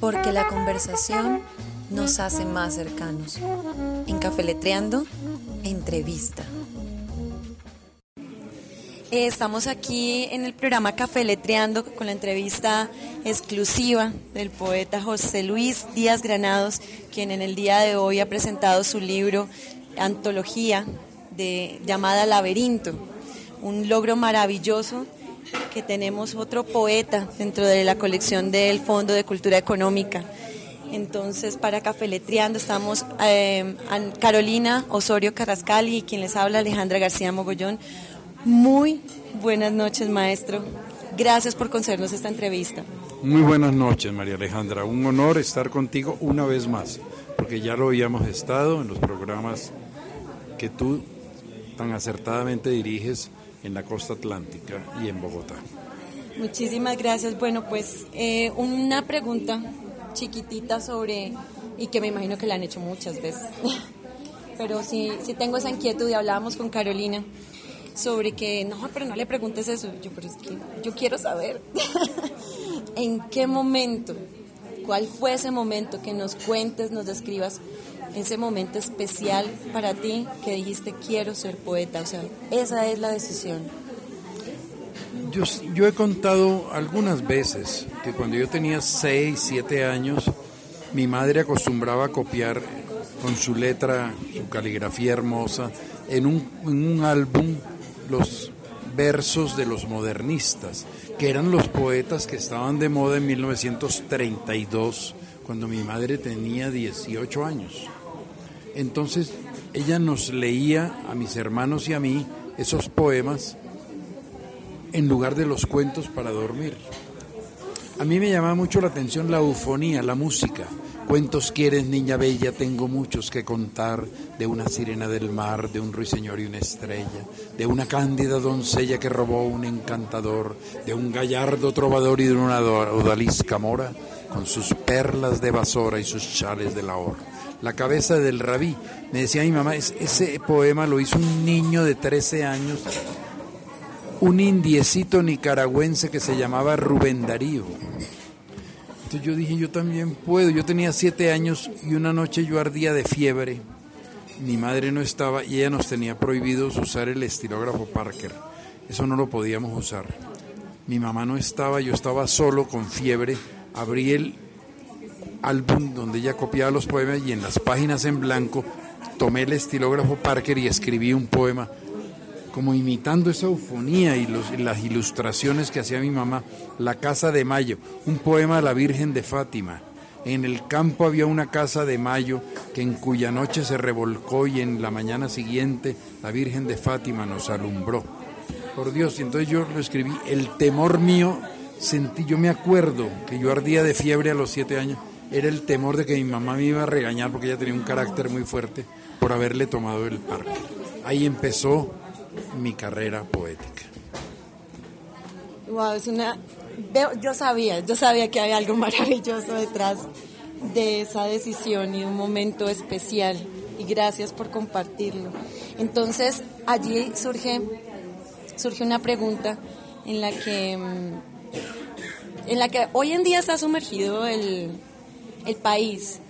porque la conversación nos hace más cercanos. En Cafeletreando, entrevista. Eh, estamos aquí en el programa Cafeletreando con la entrevista exclusiva del poeta José Luis Díaz Granados, quien en el día de hoy ha presentado su libro Antología de, llamada Laberinto, un logro maravilloso que tenemos otro poeta dentro de la colección del Fondo de Cultura Económica. Entonces, para Cafeletreando estamos eh, Carolina Osorio Carrascal y quien les habla Alejandra García Mogollón. Muy buenas noches, maestro. Gracias por concedernos esta entrevista. Muy buenas noches, María Alejandra. Un honor estar contigo una vez más, porque ya lo habíamos estado en los programas que tú tan acertadamente diriges en la costa atlántica y en Bogotá. Muchísimas gracias. Bueno, pues eh, una pregunta chiquitita sobre, y que me imagino que la han hecho muchas veces, pero sí, tengo esa inquietud y hablábamos con Carolina sobre que, no, pero no le preguntes eso. Yo, pero es que yo quiero saber en qué momento, cuál fue ese momento que nos cuentes, nos describas ese momento especial para ti que dijiste quiero ser poeta, o sea, esa es la decisión. Yo, yo he contado algunas veces que cuando yo tenía 6, 7 años, mi madre acostumbraba a copiar con su letra, su caligrafía hermosa, en un, en un álbum los versos de los modernistas, que eran los poetas que estaban de moda en 1932, cuando mi madre tenía 18 años. Entonces ella nos leía a mis hermanos y a mí esos poemas en lugar de los cuentos para dormir. A mí me llamaba mucho la atención la eufonía, la música. Cuentos quieres, niña bella, tengo muchos que contar, de una sirena del mar, de un ruiseñor y una estrella, de una cándida doncella que robó un encantador, de un gallardo trovador y de una odalisca mora, con sus perlas de basora y sus chales de lahor la cabeza del rabí. Me decía mi mamá, ese poema lo hizo un niño de 13 años, un indiecito nicaragüense que se llamaba Rubén Darío. Entonces yo dije, yo también puedo. Yo tenía 7 años y una noche yo ardía de fiebre. Mi madre no estaba y ella nos tenía prohibidos usar el estilógrafo Parker. Eso no lo podíamos usar. Mi mamá no estaba, yo estaba solo con fiebre. Abrí el álbum donde ella copiaba los poemas y en las páginas en blanco tomé el estilógrafo Parker y escribí un poema como imitando esa eufonía y, las ilustraciones que hacía mi mamá, La Casa de Mayo, un poema de la Virgen de Fátima. En el campo había una casa de Mayo que en cuya noche se revolcó y en la mañana siguiente la Virgen de Fátima nos alumbró. Por Dios, y entonces yo lo escribí, el temor mío, sentí, yo me acuerdo que yo ardía de fiebre a los siete años era el temor de que mi mamá me iba a regañar porque ella tenía un carácter muy fuerte por haberle tomado el parque. Ahí empezó mi carrera poética. Wow, es una yo sabía, yo sabía que había algo maravilloso detrás de esa decisión y un momento especial y gracias por compartirlo. Entonces, allí surge surge una pregunta en la que mm, en la que hoy en día está sumergido el, el país.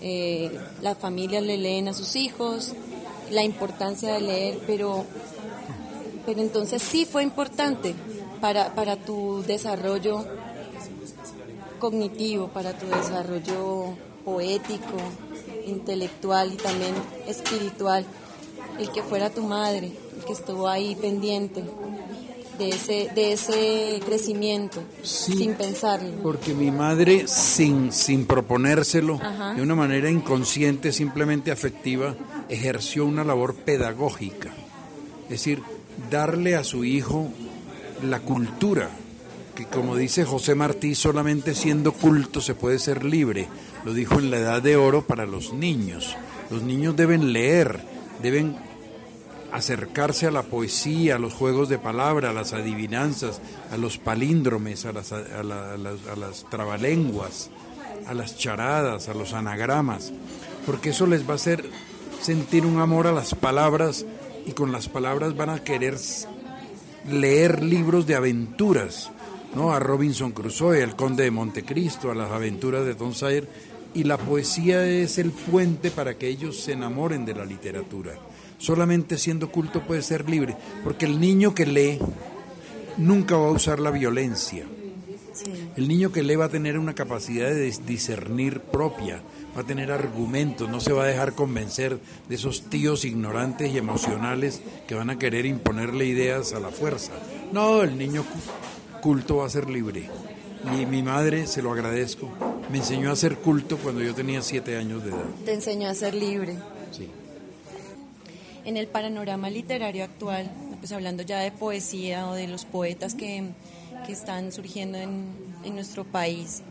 Eh, las familias le leen a sus hijos, la importancia de leer, pero, pero entonces sí fue importante para, para tu desarrollo cognitivo, para tu desarrollo poético, intelectual y también espiritual, el que fuera tu madre, el que estuvo ahí pendiente de ese, de ese crecimiento, sin pensarlo. Porque mi madre, sin, sin proponérselo, de una manera inconsciente, simplemente afectiva, ejerció una labor pedagógica. Es decir, darle a su hijo la cultura, que como dice José Martí, solamente siendo culto se puede ser libre. Lo dijo en la Edad de Oro para los niños. Los niños deben leer, deben acercarse a la poesía, a los juegos de palabra, a las adivinanzas, a los palíndromes, a las, a, las trabalenguas, a las charadas, a los anagramas, porque eso les va a hacer sentir un amor a las palabras y con las palabras van a querer leer libros de aventuras, ¿no? a Robinson Crusoe, al Conde de Montecristo, a las aventuras de Tom Sawyer, y la poesía es el puente para que ellos se enamoren de la literatura. Solamente siendo culto puede ser libre, porque el niño que lee nunca va a usar la violencia. El niño que lee va a tener una capacidad de discernir propia, va a tener argumentos, no se va a dejar convencer de esos tíos ignorantes y emocionales que van a querer imponerle ideas a la fuerza. No, el niño culto va a ser libre. Y mi madre, se lo agradezco, me enseñó a ser culto cuando yo tenía siete años de edad. Te enseñó a ser libre. Sí. En el panorama literario actual, pues hablando ya de poesía o de los poetas que, que están surgiendo en, en, nuestro país,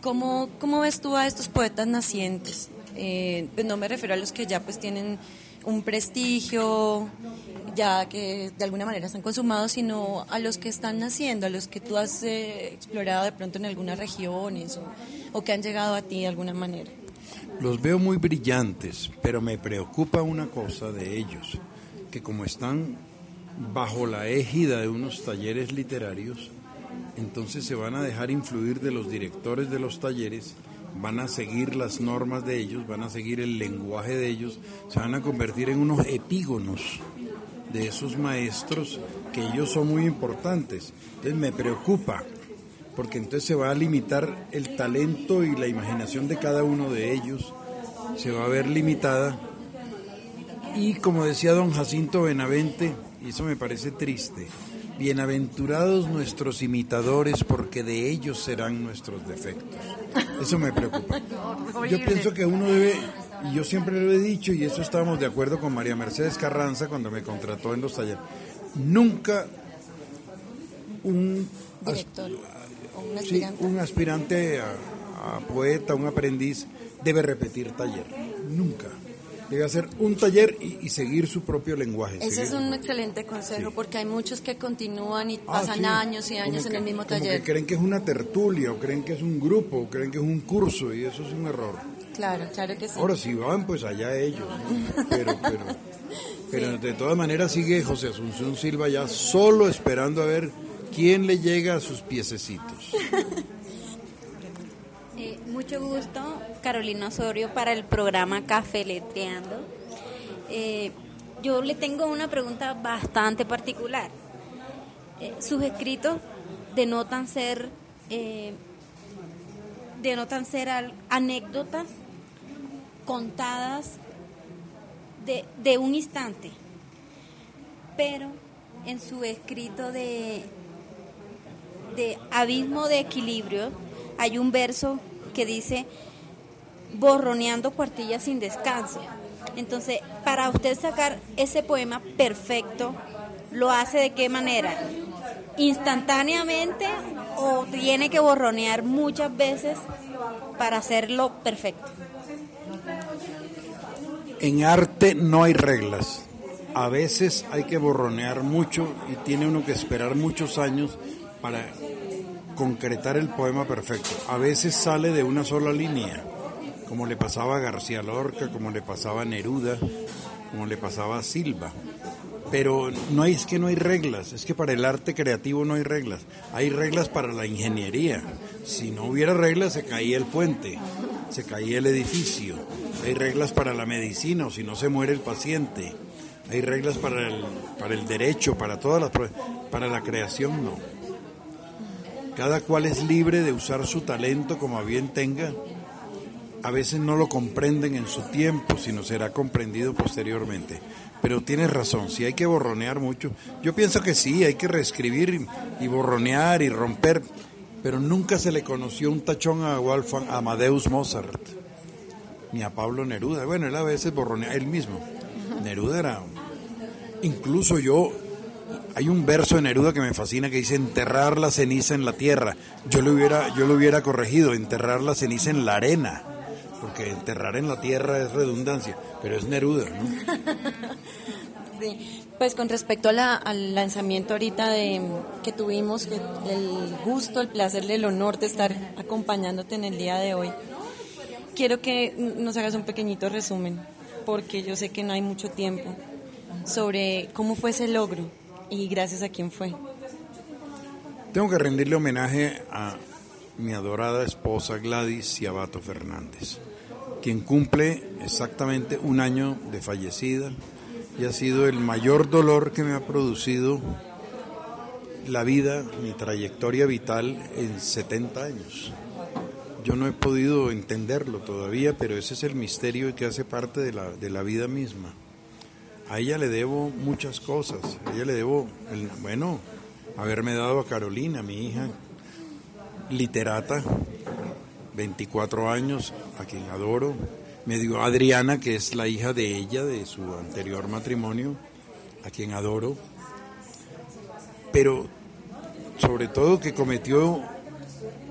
¿cómo, ¿cómo ves tú a estos poetas nacientes? Eh, pues no me refiero a los que ya pues tienen un prestigio, ya que de alguna manera están consumados, sino a los que están naciendo, a los que tú has eh, explorado de pronto en algunas regiones o, o que han llegado a ti de alguna manera. Los veo muy brillantes, pero me preocupa una cosa de ellos, que como están bajo la égida de unos talleres literarios, entonces se van a dejar influir de los directores de los talleres van a seguir las normas de ellos, van a seguir el lenguaje de ellos, se van a convertir en unos epígonos de esos maestros que ellos son muy importantes. Entonces me preocupa, porque entonces se va a limitar el talento y la imaginación de cada uno de ellos, se va a ver limitada. Y como decía don Jacinto Benavente, y eso me parece triste, bienaventurados nuestros imitadores porque de ellos serán nuestros defectos. Eso me preocupa. Yo pienso que uno debe, y yo siempre lo he dicho, y eso estábamos de acuerdo con María Mercedes Carranza cuando me contrató en los talleres, nunca un, Director, un sí, aspirante. un aspirante a, a poeta, un aprendiz, debe repetir taller. Nunca. Debe hacer un taller y, y seguir su propio lenguaje. Ese es un excelente consejo Sí. porque hay muchos que continúan y Ah, pasan sí. años y Como años en que- el mismo como taller. que creen que es una tertulia, o creen que es un grupo, o creen que es un curso, y eso es un error. Claro, claro que sí. Ahora, si van, pues allá ellos. ¿no? Pero, pero, pero de todas maneras sigue José Asunción Silva ya solo esperando a ver quién le llega a sus piececitos. Eh, mucho gusto, Carolina Osorio, para el programa Café Letreando. Eh, yo le tengo una pregunta bastante particular. Eh, sus escritos denotan ser, denotan ser anécdotas contadas de, de un instante, pero en su escrito de, de Abismo de Equilibrio hay un verso que dice borroneando cuartillas sin descanso. Entonces, para usted sacar ese poema perfecto, ¿lo hace de qué manera? ¿Instantáneamente o tiene que borronear muchas veces para hacerlo perfecto? En arte no hay reglas. A veces hay que borronear mucho y tiene uno que esperar muchos años para concretar el poema perfecto. A veces sale de una sola línea, como le pasaba a García Lorca, como le pasaba a Neruda, como le pasaba a Silva. Pero no es que no hay reglas, es que para el arte creativo no hay reglas. Hay reglas para la ingeniería. Si no hubiera reglas se caía el puente, se caía el edificio. Hay reglas para la medicina o si no se muere el paciente. Hay reglas para el, para el derecho, para todas las para la creación no. Cada cual es libre de usar su talento como a bien tenga. A veces no lo comprenden en su tiempo, sino será comprendido posteriormente. Pero tienes razón, si hay que borronear mucho. Yo pienso que sí, hay que reescribir y, borronear y romper. Pero nunca se le conoció un tachón a Wolfgang Amadeus Mozart, ni a Pablo Neruda. Bueno, él a veces borronea él mismo. Neruda era. Incluso yo, hay un verso de Neruda que me fascina que dice enterrar la ceniza en la tierra. Yo lo hubiera, yo lo hubiera corregido, enterrar la ceniza en la arena, porque enterrar en la tierra es redundancia, pero es Neruda, ¿no? Sí. Pues con respecto a la- al lanzamiento ahorita de, que tuvimos, el gusto, el placer, el honor de estar acompañándote en el día de hoy, quiero que nos hagas un pequeñito resumen, porque yo sé que no hay mucho tiempo, sobre cómo fue ese logro y gracias a quién fue. Tengo que rendirle homenaje a mi adorada esposa Gladys Ciabato Fernández, quien cumple exactamente un año de fallecida y ha sido el mayor dolor que me ha producido la vida, mi trayectoria vital en 70 años. Yo no he podido entenderlo todavía, pero ese es el misterio que hace parte de la, de la vida misma. A ella le debo muchas cosas. A ella le debo, bueno, haberme dado a Carolina, mi hija, literata, 24 años, a quien adoro. Me dio a Adriana, que es la hija de ella, de su anterior matrimonio, a quien adoro. Pero sobre todo que cometió,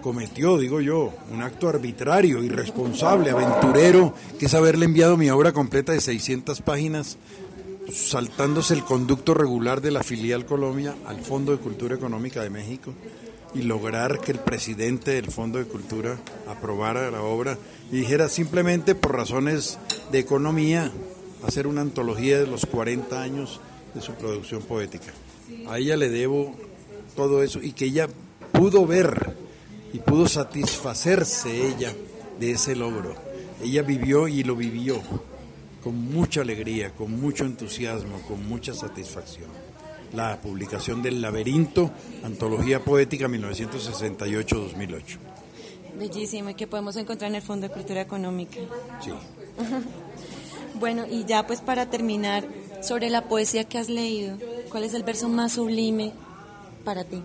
cometió, digo yo, un acto arbitrario, irresponsable, aventurero, que es haberle enviado mi obra completa de 600 páginas, saltándose el conducto regular de la filial Colombia al Fondo de Cultura Económica de México y lograr que el presidente del Fondo de Cultura aprobara la obra y dijera simplemente por razones de economía hacer una antología de los 40 años de su producción poética. A ella le debo todo eso y que ella pudo ver y pudo satisfacerse ella de ese logro. Ella vivió y lo vivió con mucha alegría, con mucho entusiasmo, con mucha satisfacción. La publicación del Laberinto, Antología Poética 1968-2008. Bellísimo, y que podemos encontrar en el Fondo de Cultura Económica. Sí. bueno, y ya pues para terminar, sobre la poesía que has leído, ¿cuál es el verso más sublime para ti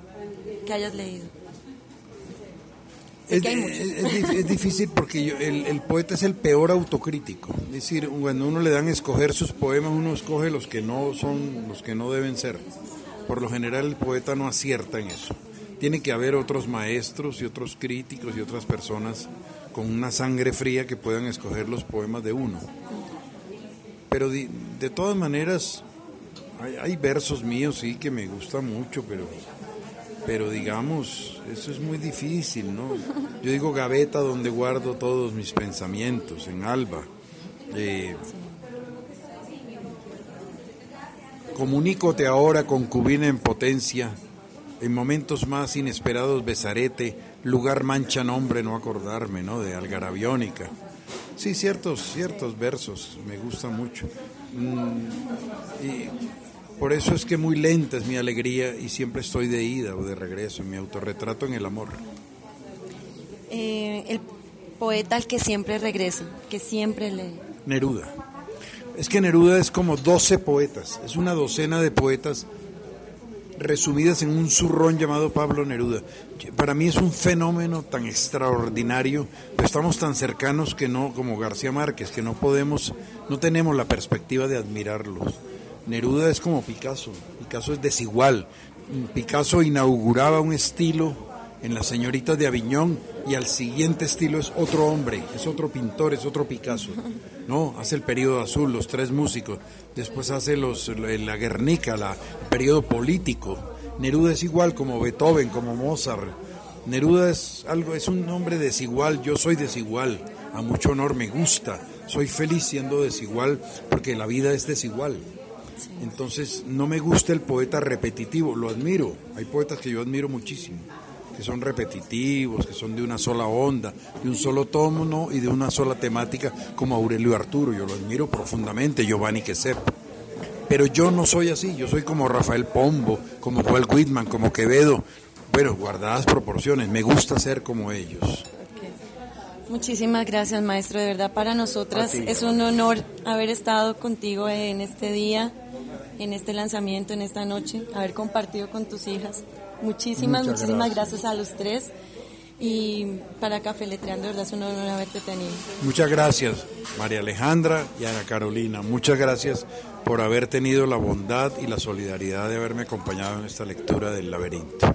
que hayas leído? Es, es, difícil porque el, el, poeta es el peor autocrítico. Es decir, cuando uno le dan a escoger sus poemas, uno escoge los que no son, los que no deben ser. Por lo general el poeta no acierta en eso. Tiene que haber otros maestros y otros críticos y otras personas con una sangre fría que puedan escoger los poemas de uno. Pero de, de todas maneras, hay, hay versos míos sí que me gustan mucho, pero pero digamos, eso es muy difícil, ¿no? Yo digo gaveta donde guardo todos mis pensamientos, en Alba. Eh, comunícote ahora, concubina en potencia, en momentos más inesperados besarete, lugar mancha nombre no acordarme, ¿no? De Algarabiónica. Sí, ciertos, ciertos versos me gustan mucho. Mm, y por eso es que muy lenta es mi alegría y siempre estoy de ida o de regreso en mi autorretrato en el amor. Eh, el poeta al que siempre regresa, que siempre lee. Neruda. Es que Neruda es como 12 poetas, es una docena de poetas resumidas en un zurrón llamado Pablo Neruda. Para mí es un fenómeno tan extraordinario, pero estamos tan cercanos que no, como García Márquez, que no podemos, no tenemos la perspectiva de admirarlos. Neruda es como Picasso, Picasso es desigual. Picasso inauguraba un estilo en las señoritas de Aviñón y al siguiente estilo es otro hombre, es otro pintor, es otro Picasso. No, hace el periodo azul, los tres músicos, después hace los, la Guernica, la, el periodo político. Neruda es igual como Beethoven, como Mozart. Neruda es algo, es un hombre desigual, yo soy desigual, a mucho honor me gusta, soy feliz siendo desigual porque la vida es desigual. Entonces, no me gusta el poeta repetitivo, lo admiro. Hay poetas que yo admiro muchísimo, que son repetitivos, que son de una sola onda, de un solo tono y de una sola temática, como Aurelio Arturo. Yo lo admiro profundamente, Giovanni Quesep. Pero yo no soy así, yo soy como Rafael Pombo, como Walt Whitman, como Quevedo. Bueno, guardadas proporciones, me gusta ser como ellos. Muchísimas gracias, maestro. De verdad, para nosotras es un honor haber estado contigo en este día en este lanzamiento, en esta noche, haber compartido con tus hijas. Muchísimas, muchísimas gracias. a los tres. Y para Café Letreando, de verdad es un honor haberte tenido. Muchas gracias, María Alejandra y Ana Carolina. Muchas gracias por haber tenido la bondad y la solidaridad de haberme acompañado en esta lectura del laberinto.